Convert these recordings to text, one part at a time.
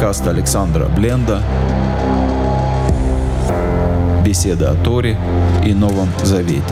Подкаст Александра Бленда. Беседа о Торе и Новом Завете.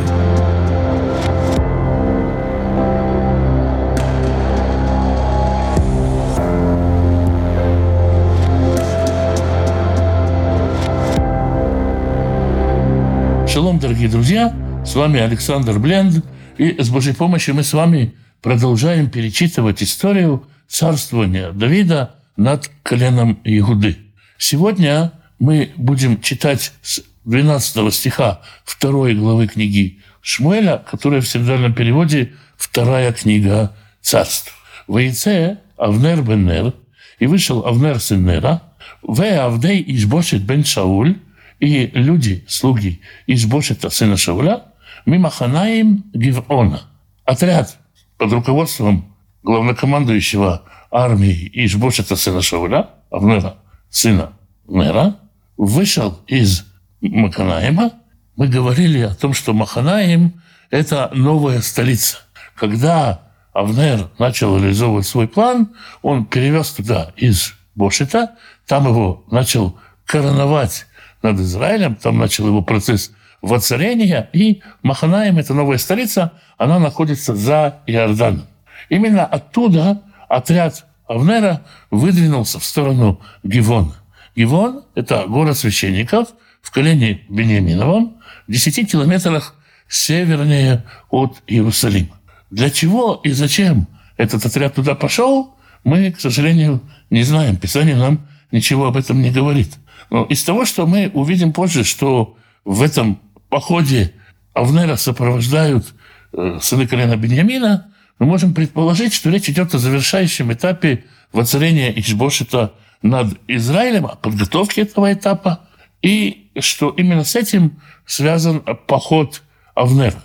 Шалом, дорогие друзья! С вами Александр Бленд. И с Божьей помощью мы с вами продолжаем перечитывать историю царствования Давида над коленом Иуды. Сегодня мы будем читать с 12 стиха второй главы книги Шмуэля, которая в синодальном переводе «Вторая книга царств». «Вейце Авнер бен Нер, и вышел Авнер сын Нера, «Ве Авдей Ишбошет бен Шауль, и люди, слуги Ишбошета сына Шауля, Мимаханаим Гивона». Отряд под руководством главнокомандующего армии Ишбошета сына Шауля, Авнера, сына Нера, вышел из Маканаима. Мы говорили о том, что Маханаим – это новая столица. Когда Авнер начал реализовывать свой план, он перевез туда из Бошета, там его начал короновать над Израилем, там начал его процесс воцарения, и Маханаим, это новая столица, она находится за Иорданом. Именно оттуда отряд Авнера выдвинулся в сторону Гивона. Гивон – это город священников в колене Бениаминовом, в 10 километрах севернее от Иерусалима. Для чего и зачем этот отряд туда пошел, мы, к сожалению, не знаем. Писание нам ничего об этом не говорит. Но из того, что мы увидим позже, что в этом походе Авнера сопровождают э, сыны колена Беньямина, мы можем предположить, что речь идет о завершающем этапе воцарения Ишбошета над Израилем, о подготовке этого этапа, и что именно с этим связан поход Авнера.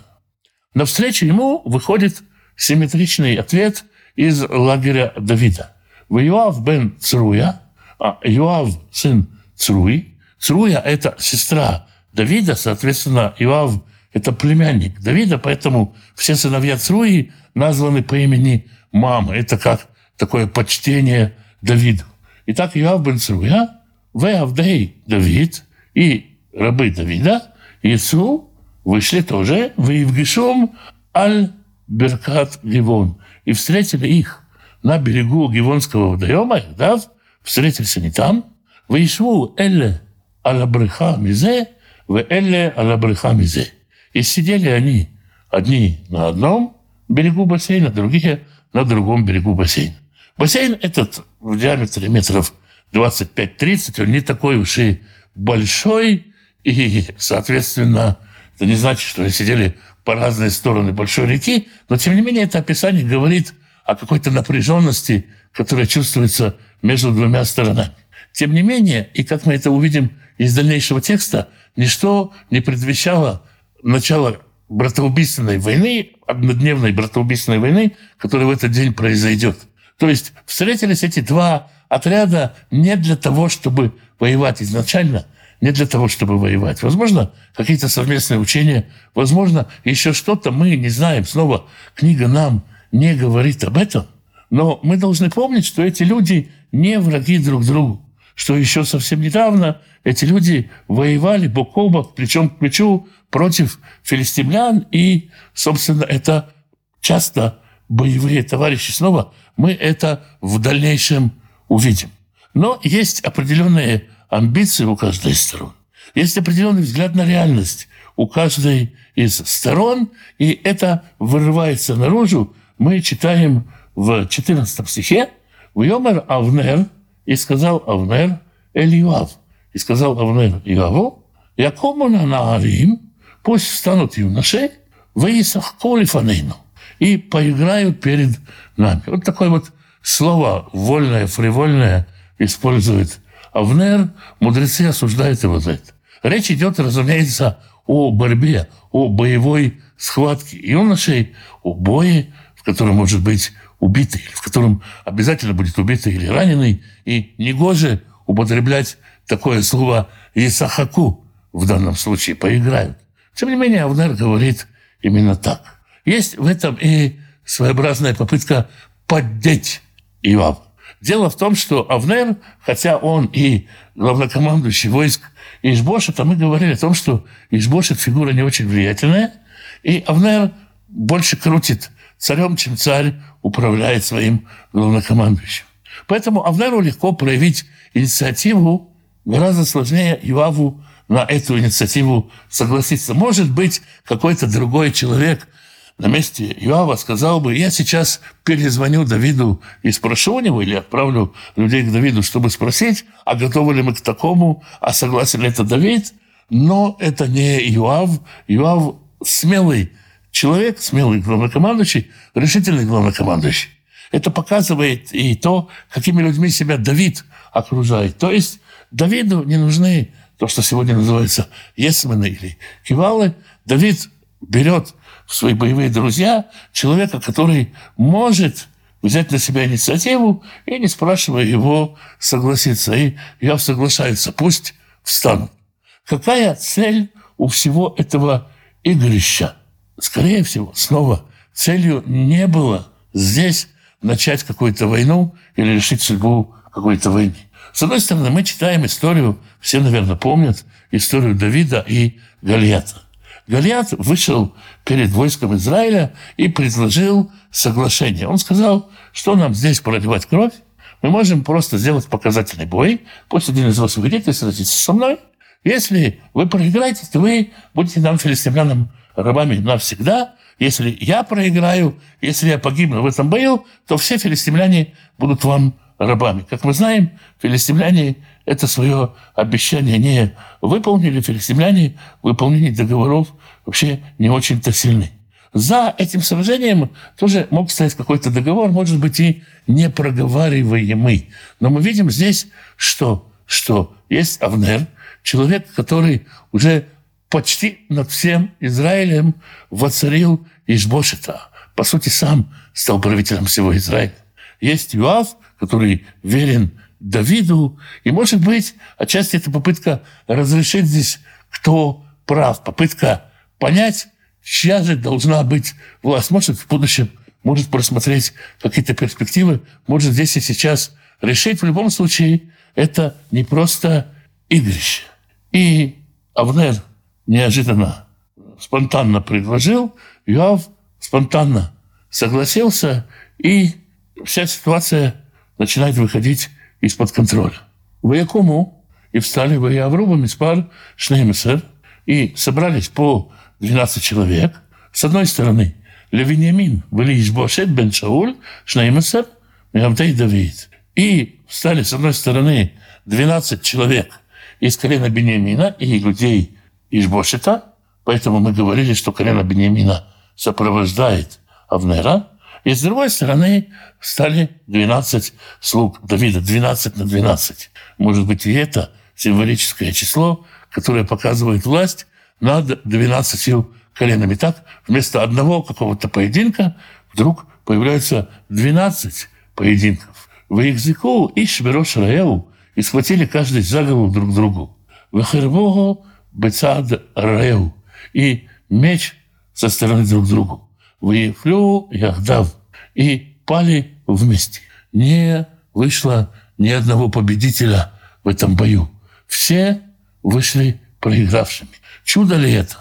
Навстречу ему выходит симметричный ответ из лагеря Давида. Иоав бен Цруя, а Иоав сын Цруи. Цруя – это сестра Давида, соответственно, Иоав – это племянник Давида, поэтому все сыновья Цруи названы по имени мамы. Это как такое почтение Давиду. Итак, Иоав бен Цруя, в Авдей Давид и рабы Давида, Ису вышли тоже в Евгишом аль Беркат Гивон и встретили их на берегу Гивонского водоема, да, встретились они там, Вейшву эле аля бреха мизе, в эле аля бреха мизе. И сидели они одни на одном берегу бассейна, другие на другом берегу бассейна. Бассейн этот в диаметре метров 25-30, он не такой уж и большой, и, соответственно, это не значит, что они сидели по разные стороны большой реки, но, тем не менее, это описание говорит о какой-то напряженности, которая чувствуется между двумя сторонами. Тем не менее, и как мы это увидим из дальнейшего текста, ничто не предвещало начало братоубийственной войны, однодневной братоубийственной войны, которая в этот день произойдет. То есть встретились эти два отряда не для того, чтобы воевать изначально, не для того, чтобы воевать. Возможно, какие-то совместные учения, возможно, еще что-то мы не знаем. Снова книга нам не говорит об этом. Но мы должны помнить, что эти люди не враги друг другу что еще совсем недавно эти люди воевали бок о бок, плечом к плечу против филистимлян, и, собственно, это часто боевые товарищи. Снова мы это в дальнейшем увидим. Но есть определенные амбиции у каждой из сторон. Есть определенный взгляд на реальность у каждой из сторон, и это вырывается наружу. Мы читаем в 14 стихе «Вьомер Авнер и сказал Авнер Эль И сказал Авнер Иову, Якому на Наарим, пусть встанут юноши, выисах полифанейну, и поиграют перед нами. Вот такое вот слово вольное, фривольное использует Авнер. Мудрецы осуждают его за это. Речь идет, разумеется, о борьбе, о боевой схватке юношей, о бое, в котором может быть убитый, в котором обязательно будет убитый или раненый, и негоже употреблять такое слово «исахаку» в данном случае, поиграют. Тем не менее, Авнер говорит именно так. Есть в этом и своеобразная попытка поддеть Иоав. Дело в том, что Авнер, хотя он и главнокомандующий войск Ишбошета, мы говорили о том, что Ишбошет фигура не очень влиятельная, и Авнер больше крутит царем, чем царь управляет своим главнокомандующим. Поэтому Авнеру легко проявить инициативу, гораздо сложнее Юаву на эту инициативу согласиться. Может быть, какой-то другой человек на месте Юава сказал бы, я сейчас перезвоню Давиду и спрошу у него, или отправлю людей к Давиду, чтобы спросить, а готовы ли мы к такому, а согласен ли это Давид. Но это не Юав. Юав смелый человек, смелый главнокомандующий, решительный главнокомандующий. Это показывает и то, какими людьми себя Давид окружает. То есть Давиду не нужны то, что сегодня называется есмены или кивалы. Давид берет в свои боевые друзья человека, который может взять на себя инициативу и, не спрашивая его, согласиться. И я соглашается, пусть встанут. Какая цель у всего этого игрища? Скорее всего, снова целью не было здесь начать какую-то войну или решить судьбу какой-то войны. С одной стороны, мы читаем историю, все, наверное, помнят, историю Давида и Галията. Галиат вышел перед войском Израиля и предложил соглашение. Он сказал, что нам здесь проливать кровь, мы можем просто сделать показательный бой. Пусть один из вас выйдет и сразится со мной. Если вы проиграете, то вы будете нам, филистимлянам, рабами навсегда. Если я проиграю, если я погибну в этом бою, то все филистимляне будут вам рабами. Как мы знаем, филистимляне это свое обещание не выполнили. Филистимляне в выполнении договоров вообще не очень-то сильны. За этим сражением тоже мог стоять какой-то договор, может быть, и непроговариваемый. Но мы видим здесь, что, что есть Авнер, человек, который уже почти над всем Израилем воцарил Ишбошета. По сути, сам стал правителем всего Израиля. Есть Юав, который верен Давиду. И, может быть, отчасти это попытка разрешить здесь, кто прав, попытка понять, чья же должна быть власть. Может, в будущем может просмотреть какие-то перспективы, может здесь и сейчас решить. В любом случае, это не просто игрище. И Авнер неожиданно, спонтанно предложил, Юав спонтанно согласился, и вся ситуация начинает выходить из-под контроля. Воякому и встали в Авруба, Миспар, Шнеймесер, и собрались по 12 человек. С одной стороны, Левиньямин, были Ишбошет, Бен Шауль, Шнеймесер, Миавдей Давид. И встали с одной стороны 12 человек из колена Бениамина и людей Ишбошета, поэтому мы говорили, что колено Бениамина сопровождает Авнера, и с другой стороны стали 12 слуг Давида, 12 на 12. Может быть, и это символическое число, которое показывает власть над 12 коленами. Так, вместо одного какого-то поединка вдруг появляются 12 поединков. В Икзику и Шберош Раеву и схватили каждый за голову друг другу. В Хербогу Бецад Раеву и меч со стороны друг другу. Выехлю Яхдав и пали вместе. Не вышло ни одного победителя в этом бою. Все вышли проигравшими. Чудо ли это?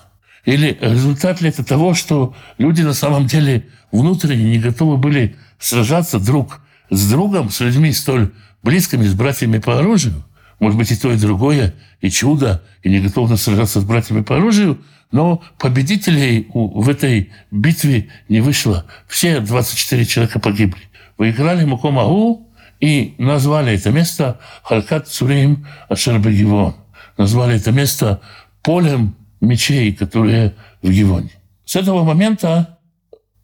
Или результат ли это того, что люди на самом деле внутренне не готовы были сражаться друг с другом, с людьми столь близкими, с братьями по оружию? Может быть, и то, и другое, и чудо, и не готовность сражаться с братьями по оружию – но победителей в этой битве не вышло. Все 24 человека погибли. Выиграли Мукомагу и назвали это место Халькат Цурим Ашербегивон. Назвали это место полем мечей, которые в Гивоне. С этого момента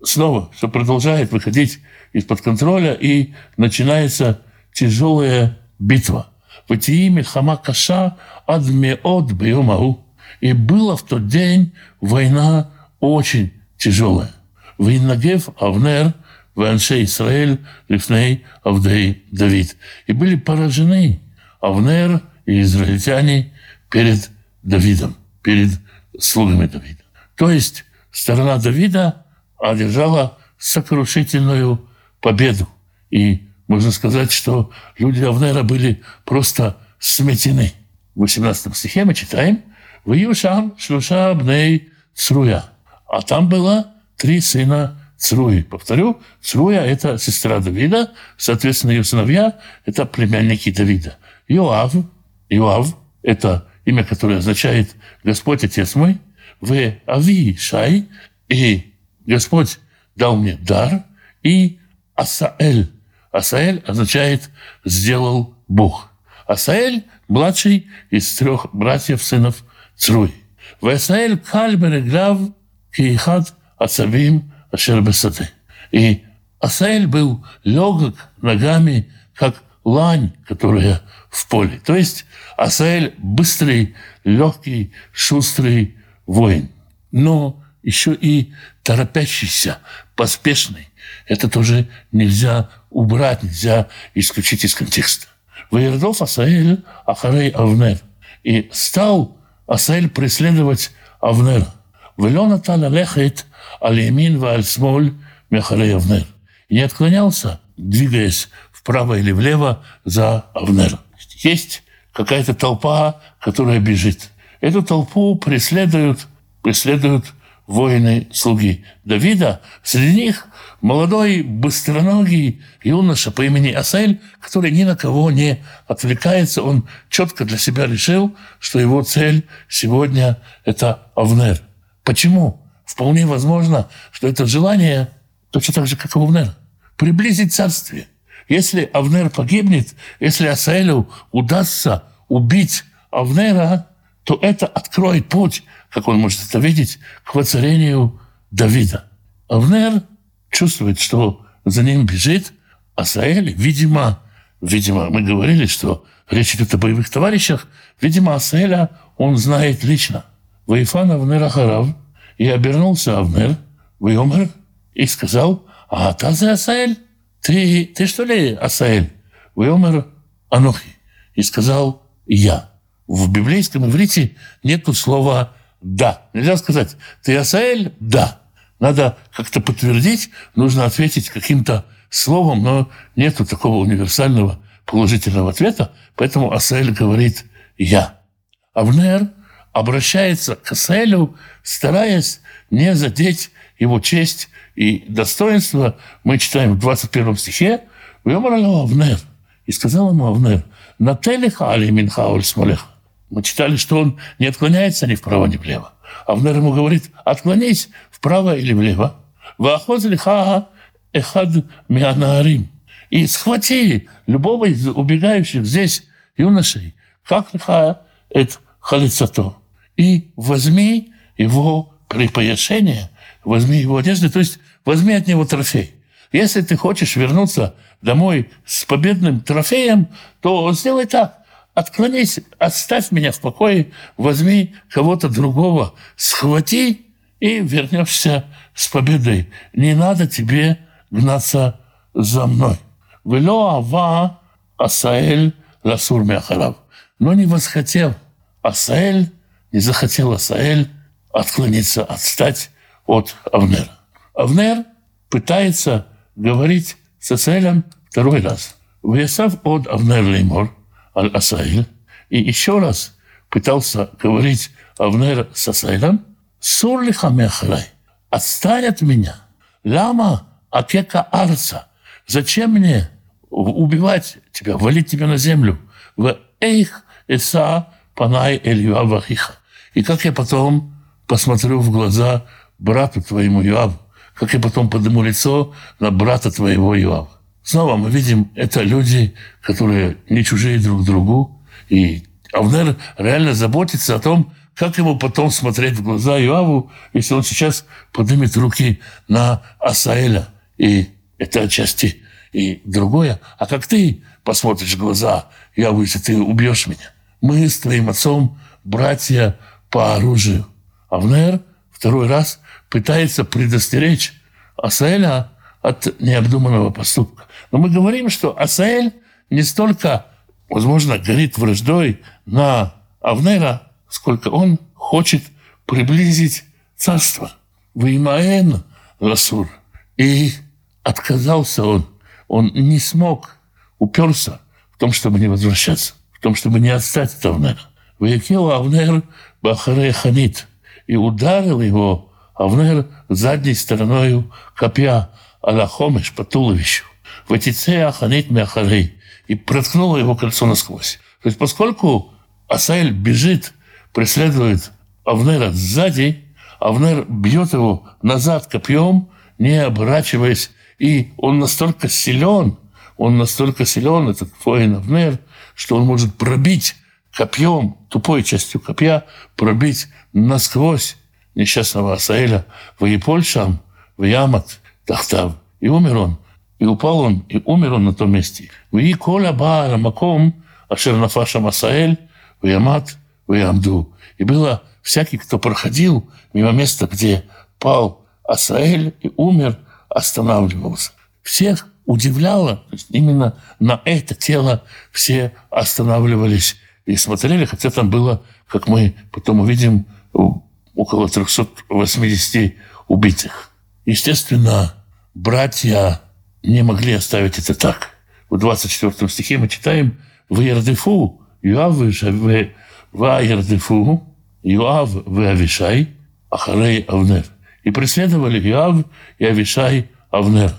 снова все продолжает выходить из-под контроля, и начинается тяжелая битва. Ватии Милхама Каша Адмеот Беомау. И была в тот день война очень тяжелая. Виннагев Авнер, Ванше Израиль, Лифней, Авдей, Давид. И были поражены Авнер и израильтяне перед Давидом, перед слугами Давида. То есть сторона Давида одержала сокрушительную победу. И можно сказать, что люди Авнера были просто сметены. В 18 стихе мы читаем «Ваюшам шлуша бней цруя». А там было три сына Цруи. Повторю, Цруя – это сестра Давида, соответственно, ее сыновья – это племянники Давида. Йоав, Йоав – это имя, которое означает «Господь, Отец мой», в Ави Шай, и Господь дал мне дар, и Асаэль. Асаэль означает «сделал Бог». Асаэль – младший из трех братьев, сынов Цруи. Васаэль каль береглав киихат ацавим ашер бесады. И Асаэль был легок ногами, как лань, которая в поле. То есть Асаэль быстрый, легкий, шустрый воин. Но еще и торопящийся, поспешный. Это тоже нельзя убрать, нельзя исключить из контекста. Ваердов Асаэль Ахарей Авнер. И стал Асаэль преследовать Авнера. Велена Таля лехет аль-Ямин ва аль-Смоль Мехарей Авнер. И не отклонялся, двигаясь вправо или влево за Авнером. Есть какая-то толпа, которая бежит. Эту толпу преследуют, преследуют воины-слуги Давида. Среди них молодой, быстроногий юноша по имени Асель, который ни на кого не отвлекается. Он четко для себя решил, что его цель сегодня – это Авнер. Почему? Вполне возможно, что это желание точно так же, как и Авнер, приблизить царствие. Если Авнер погибнет, если Асаэлю удастся убить Авнера, то это откроет путь как он может это видеть, к воцарению Давида. Авнер чувствует, что за ним бежит Асаэль. Видимо, видимо, мы говорили, что речь идет о боевых товарищах. Видимо, Асаэля он знает лично. Ваифан Авнер Ахарав. И обернулся Авнер, Вайомер, и сказал, а та за Асаэль? Ты, ты что ли Асаэль? Вайомер Анохи. И сказал, я. В библейском иврите нет слова да. Нельзя сказать, ты Асаэль? Да. Надо как-то подтвердить, нужно ответить каким-то словом, но нет такого универсального положительного ответа, поэтому Асаэль говорит «я». Авнер обращается к Асаэлю, стараясь не задеть его честь и достоинство. Мы читаем в 21 стихе «Вымрал Авнер». И сказал ему Авнер «Нателиха али минха уль смолеха». Мы читали, что он не отклоняется ни вправо, ни влево. Авнер ему говорит, отклонись вправо или влево. Вахоз лиха эхад мианаарим. И схвати любого из убегающих здесь юношей, как лиха это халицато. И возьми его припояшение, возьми его одежду, то есть возьми от него трофей. Если ты хочешь вернуться домой с победным трофеем, то сделай так отклонись, оставь меня в покое, возьми кого-то другого, схвати и вернешься с победой. Не надо тебе гнаться за мной. Вело ава Асаэль Расур Мяхарав. Но не восхотел Асаэль, не захотел Асаэль отклониться, отстать от Авнера. Авнер пытается говорить с Асаэлем второй раз. Весав от Авнер Леймор – Аль-Асаиль, и еще раз пытался говорить Авнер с Асаилем, «Сур ли хамехалай? Отстань от меня! Лама акека арца! Зачем мне убивать тебя, валить тебя на землю? В эйх эса панай эль Юавахиха. И как я потом посмотрю в глаза брату твоему Юаву, как я потом подниму лицо на брата твоего Юава. Снова мы видим, это люди, которые не чужие друг другу. И Авнер реально заботится о том, как ему потом смотреть в глаза Иоаву, если он сейчас поднимет руки на Асаэля. И это отчасти и другое. А как ты посмотришь в глаза Иоаву, если ты убьешь меня? Мы с твоим отцом братья по оружию. Авнер второй раз пытается предостеречь Асаэля от необдуманного поступка. Но мы говорим, что Асаэль не столько, возможно, горит враждой на Авнера, сколько он хочет приблизить царство. Веймаэн Расур. И отказался он. Он не смог уперся в том, чтобы не возвращаться, в том, чтобы не отстать от Авнера. Ваякел Авнер Бахаре Ханит. И ударил его Авнер задней стороной копья Аллахомеш по туловищу. Ватице Аханит Мяхарей. И проткнуло его кольцо насквозь. То есть поскольку Асаэль бежит, преследует Авнера сзади, Авнер бьет его назад копьем, не оборачиваясь, и он настолько силен, он настолько силен, этот воин Авнер, что он может пробить копьем, тупой частью копья, пробить насквозь несчастного Асаэля в Епольшам, в Ямат, Тахтав. И умер он. И упал он, и умер он на том месте. И коля баара маком, ашер нафаша Асаэль, в Ямат, в Ямду. И было всякий, кто проходил мимо места, где пал Асаэль и умер, останавливался. Всех удивляло, то есть именно на это тело все останавливались и смотрели, хотя там было, как мы потом увидим, около 380 убитых. Естественно, братья не могли оставить это так. В 24 стихе мы читаем «Ваердефу Юав Ваердефу Юав Авишай Ахарей Авнер». И преследовали Юав и Авишай Авнер.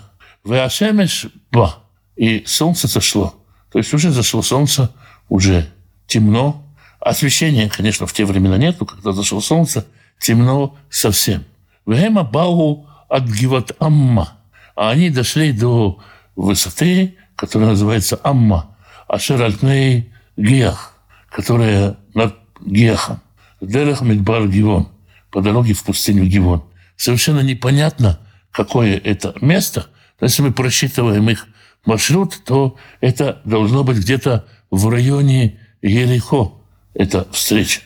Веашемеш ба. И солнце зашло. То есть уже зашло солнце, уже темно. Освещения, конечно, в те времена нету, когда зашло солнце, темно совсем. Вема бау от Гиват Амма. А они дошли до высоты, которая называется Амма, Ашер Альтней Гиах, которая над Гиахом. Дерех Медбар Гивон, по дороге в пустыню Гивон. Совершенно непонятно, какое это место – если мы просчитываем их маршрут, то это должно быть где-то в районе Елихо, эта встреча.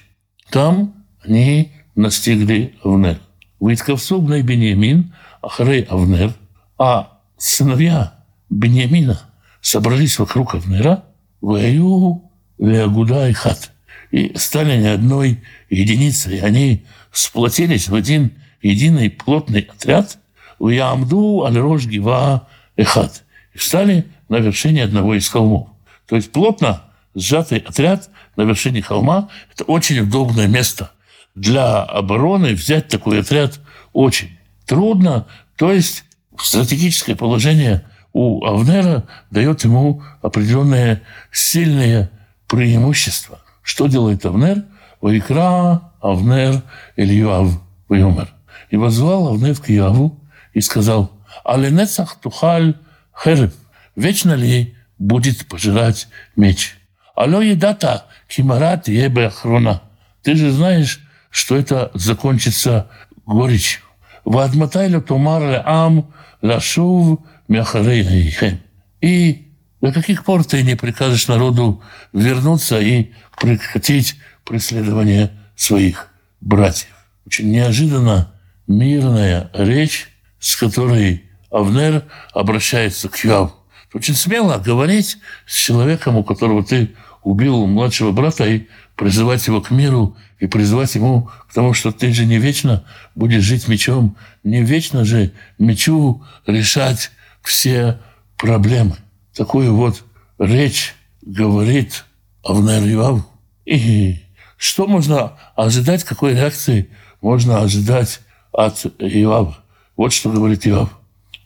Там они настигли Авнер. Витковцу бней Беньямин, Ахарей Авнер, а сыновья Беньямина собрались вокруг Авнера, Ваю Веагуда и Хат. И стали они одной единицей. Они сплотились в один единый плотный отряд – Уямду аль-Рош Гива Эхат. И встали на вершине одного из холмов. То есть плотно сжатый отряд на вершине холма – это очень удобное место. Для обороны взять такой отряд очень трудно. То есть стратегическое положение у Авнера дает ему определенные сильные преимущества. Что делает Авнер? Вайкра Авнер Ильюав Вайомер. И возвал Авнер к Яву и сказал, «Аленецах тухаль херев, вечно ли будет пожирать меч? Алло едата кимарат ебе охрона. Ты же знаешь, что это закончится горечью. Вадматайлю тумар ам лашув мяхарейхем. И до каких пор ты не прикажешь народу вернуться и прекратить преследование своих братьев? Очень неожиданно мирная речь с которой Авнер обращается к Яву. Очень смело говорить с человеком, у которого ты убил младшего брата, и призывать его к миру, и призывать ему к тому, что ты же не вечно будешь жить мечом, не вечно же мечу решать все проблемы. Такую вот речь говорит Авнер Юав. И что можно ожидать, какой реакции можно ожидать от Иоава? Вот что говорит Иов.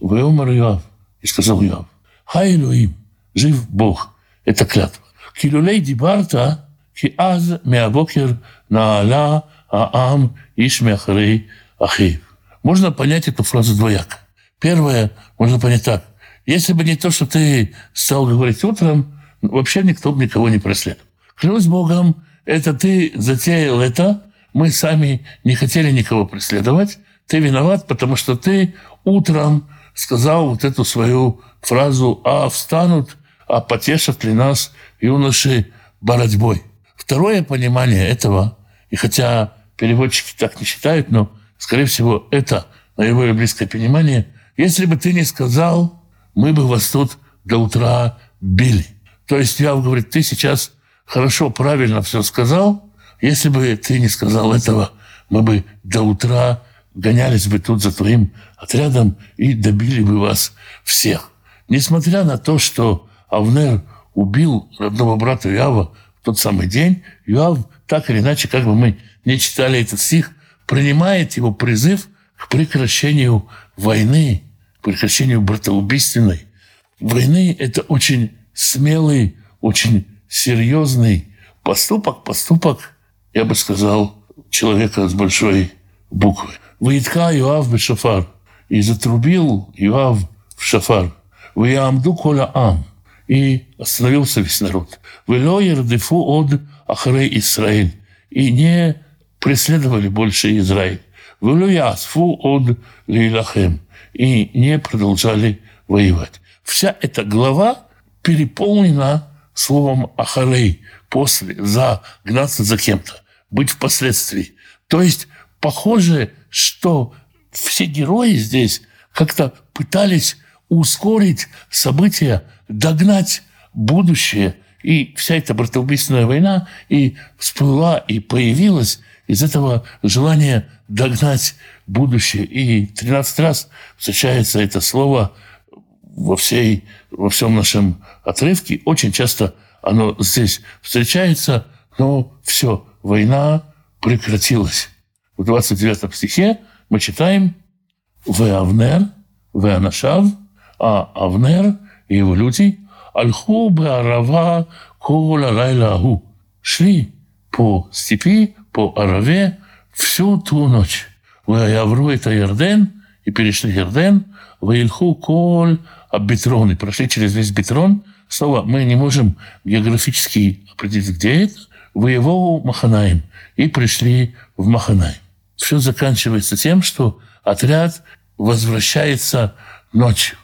Вы умер Иов. И сказал Иов. Хай Элоим, жив Бог. Это клятва. Килюлей дибарта, ки аз меабокер наала аам иш меахарей ахиев. Можно понять эту фразу двояко. Первое, можно понять так. Если бы не то, что ты стал говорить утром, вообще никто бы никого не преследовал. Клянусь Богом, это ты затеял это, мы сами не хотели никого преследовать, ты виноват, потому что ты утром сказал вот эту свою фразу «А встанут, а потешат ли нас юноши боротьбой». Второе понимание этого, и хотя переводчики так не считают, но, скорее всего, это наиболее близкое понимание, если бы ты не сказал, мы бы вас тут до утра били. То есть я говорит, ты сейчас хорошо, правильно все сказал, если бы ты не сказал этого, мы бы до утра гонялись бы тут за твоим отрядом и добили бы вас всех. Несмотря на то, что Авнер убил родного брата Иава тот самый день, Иоав, так или иначе, как бы мы не читали этот стих, принимает его призыв к прекращению войны, к прекращению братоубийственной войны. Это очень смелый, очень серьезный поступок, поступок, я бы сказал, человека с большой буквы. Воитка Иоав бешафар. И затрубил Иоав в шафар. Ваямду коля ам. И остановился весь народ. Вело ердефу от ахрей Израиль. И не преследовали больше Израиль. Вело ясфу от лилахем. И не продолжали воевать. Вся эта глава переполнена словом ахарей, после, за, гнаться за кем-то, быть впоследствии. То есть похоже, что все герои здесь как-то пытались ускорить события, догнать будущее. И вся эта братоубийственная война и всплыла, и появилась из этого желания догнать будущее. И 13 раз встречается это слово во, всей, во всем нашем отрывке. Очень часто оно здесь встречается, но все, война прекратилась. В 29 стихе мы читаем «Веавнер, веанашав», а Авнер и его люди «Альху беарава кола райлаху» шли по степи, по Араве всю ту ночь. Веявру это Ярден, и перешли Ярден, Веильху коль Абитрон, и прошли через весь Битрон. Снова мы не можем географически определить, где это. Воевал Маханаем, и пришли в Маханаем. Все заканчивается тем, что отряд возвращается ночью.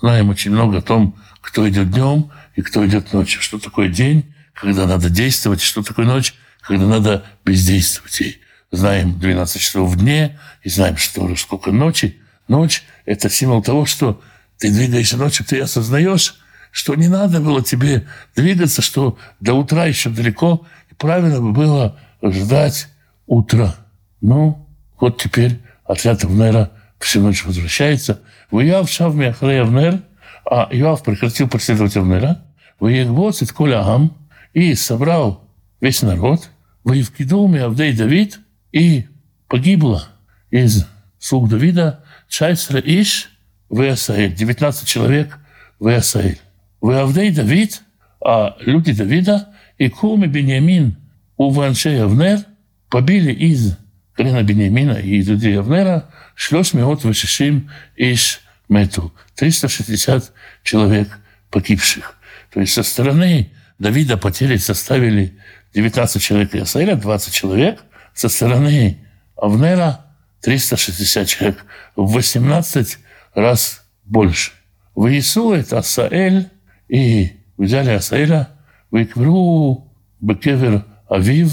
Знаем очень много о том, кто идет днем и кто идет ночью. Что такое день, когда надо действовать, что такое ночь, когда надо бездействовать. И знаем 12 часов в дне, и знаем, что сколько ночи. Ночь – это символ того, что ты двигаешься ночью, ты осознаешь, что не надо было тебе двигаться, что до утра еще далеко, и правильно бы было ждать утра. Ну, вот теперь отряд Авнера всю ночь возвращается. Шавми ахрей Авнер, а Иоав прекратил преследовать Авнера. Воегбоц и коля ам, и собрал весь народ. Воевкидуми Авдей Давид, и погибло из слуг Давида Чайсра Иш в Иасаэль, 19 человек в Иасаэль. В Авдей Давид, а люди Давида, и Куми Беньямин у Ваншей Авнер побили из колена Беньямина и из людей Авнера шлёс меот вышишим иш мету. 360 человек погибших. То есть со стороны Давида потери составили 19 человек Иасаэля, 20 человек. Со стороны Авнера 360 человек. В 18 раз больше. В Иису Асаэль, и взяли Асаэля, выквру Бекевер Авив,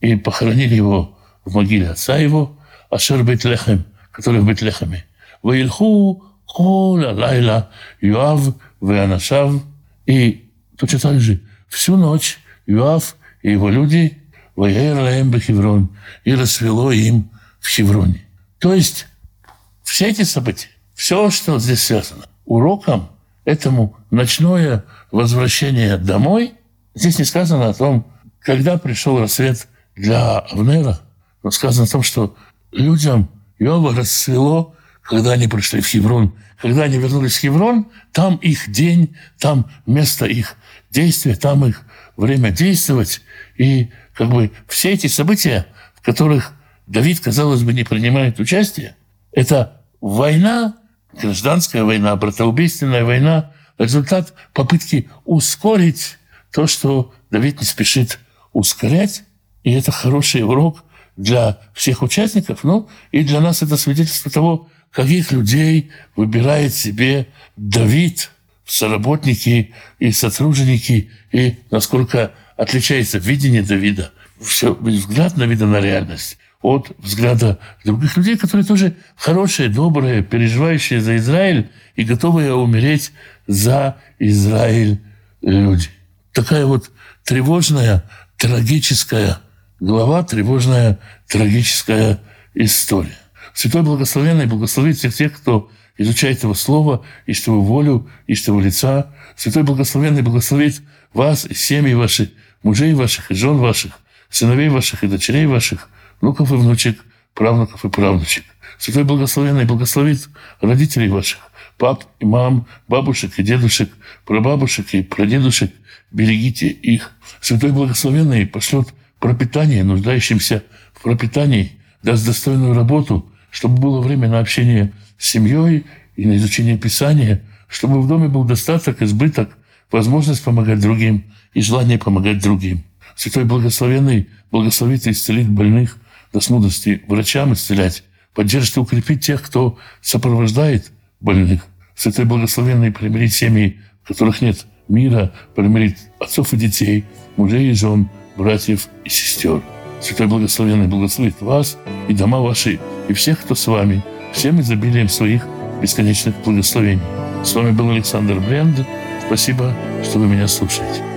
и похоронили его в могиле отца его, Ашер Бетлехем, который в Бетлехеме. Ваильху Кола Лайла Юав Веанашав. И точно так же всю ночь Юав и его люди Ваер Бехеврон и расцвело им в Хевроне. То есть все эти события, все, что здесь связано, уроком этому ночное возвращение домой, здесь не сказано о том, когда пришел рассвет для Авнера, но сказано о том, что людям Иова расцвело, когда они пришли в Хеврон. Когда они вернулись в Хеврон, там их день, там место их действия, там их время действовать. И как бы все эти события, в которых Давид, казалось бы, не принимает участие, это война, гражданская война, братоубийственная война, результат попытки ускорить то, что Давид не спешит ускорять. И это хороший урок для всех участников, ну и для нас это свидетельство того, каких людей выбирает себе Давид, соработники и сотрудники, и насколько отличается видение Давида, все, взгляд Давида на реальность от взгляда других людей, которые тоже хорошие, добрые, переживающие за Израиль и готовые умереть за Израиль люди. Такая вот тревожная, трагическая глава, тревожная, трагическая история. Святой Благословенный благословит всех тех, кто изучает Его Слово, ищет Его волю, ищет Его лица. Святой Благословенный благословит вас и семьи ваши, мужей ваших и жен ваших, сыновей ваших и дочерей ваших, внуков и внучек, правнуков и правнучек. Святой Благословенный благословит родителей ваших, пап и мам, бабушек и дедушек, прабабушек и прадедушек. Берегите их. Святой Благословенный пошлет пропитание нуждающимся в пропитании, даст достойную работу, чтобы было время на общение с семьей и на изучение Писания, чтобы в доме был достаток, избыток, возможность помогать другим и желание помогать другим. Святой Благословенный благословит и исцелит больных, даст мудрости врачам исцелять, поддержит и укрепит тех, кто сопровождает больных. Святой Благословенный примирит семьи, в которых нет мира, примирит отцов и детей, мужей и жен, братьев и сестер. Святой Благословенный благословит вас и дома ваши, и всех, кто с вами, всем изобилием своих бесконечных благословений. С вами был Александр Бренд. Спасибо, что вы меня слушаете.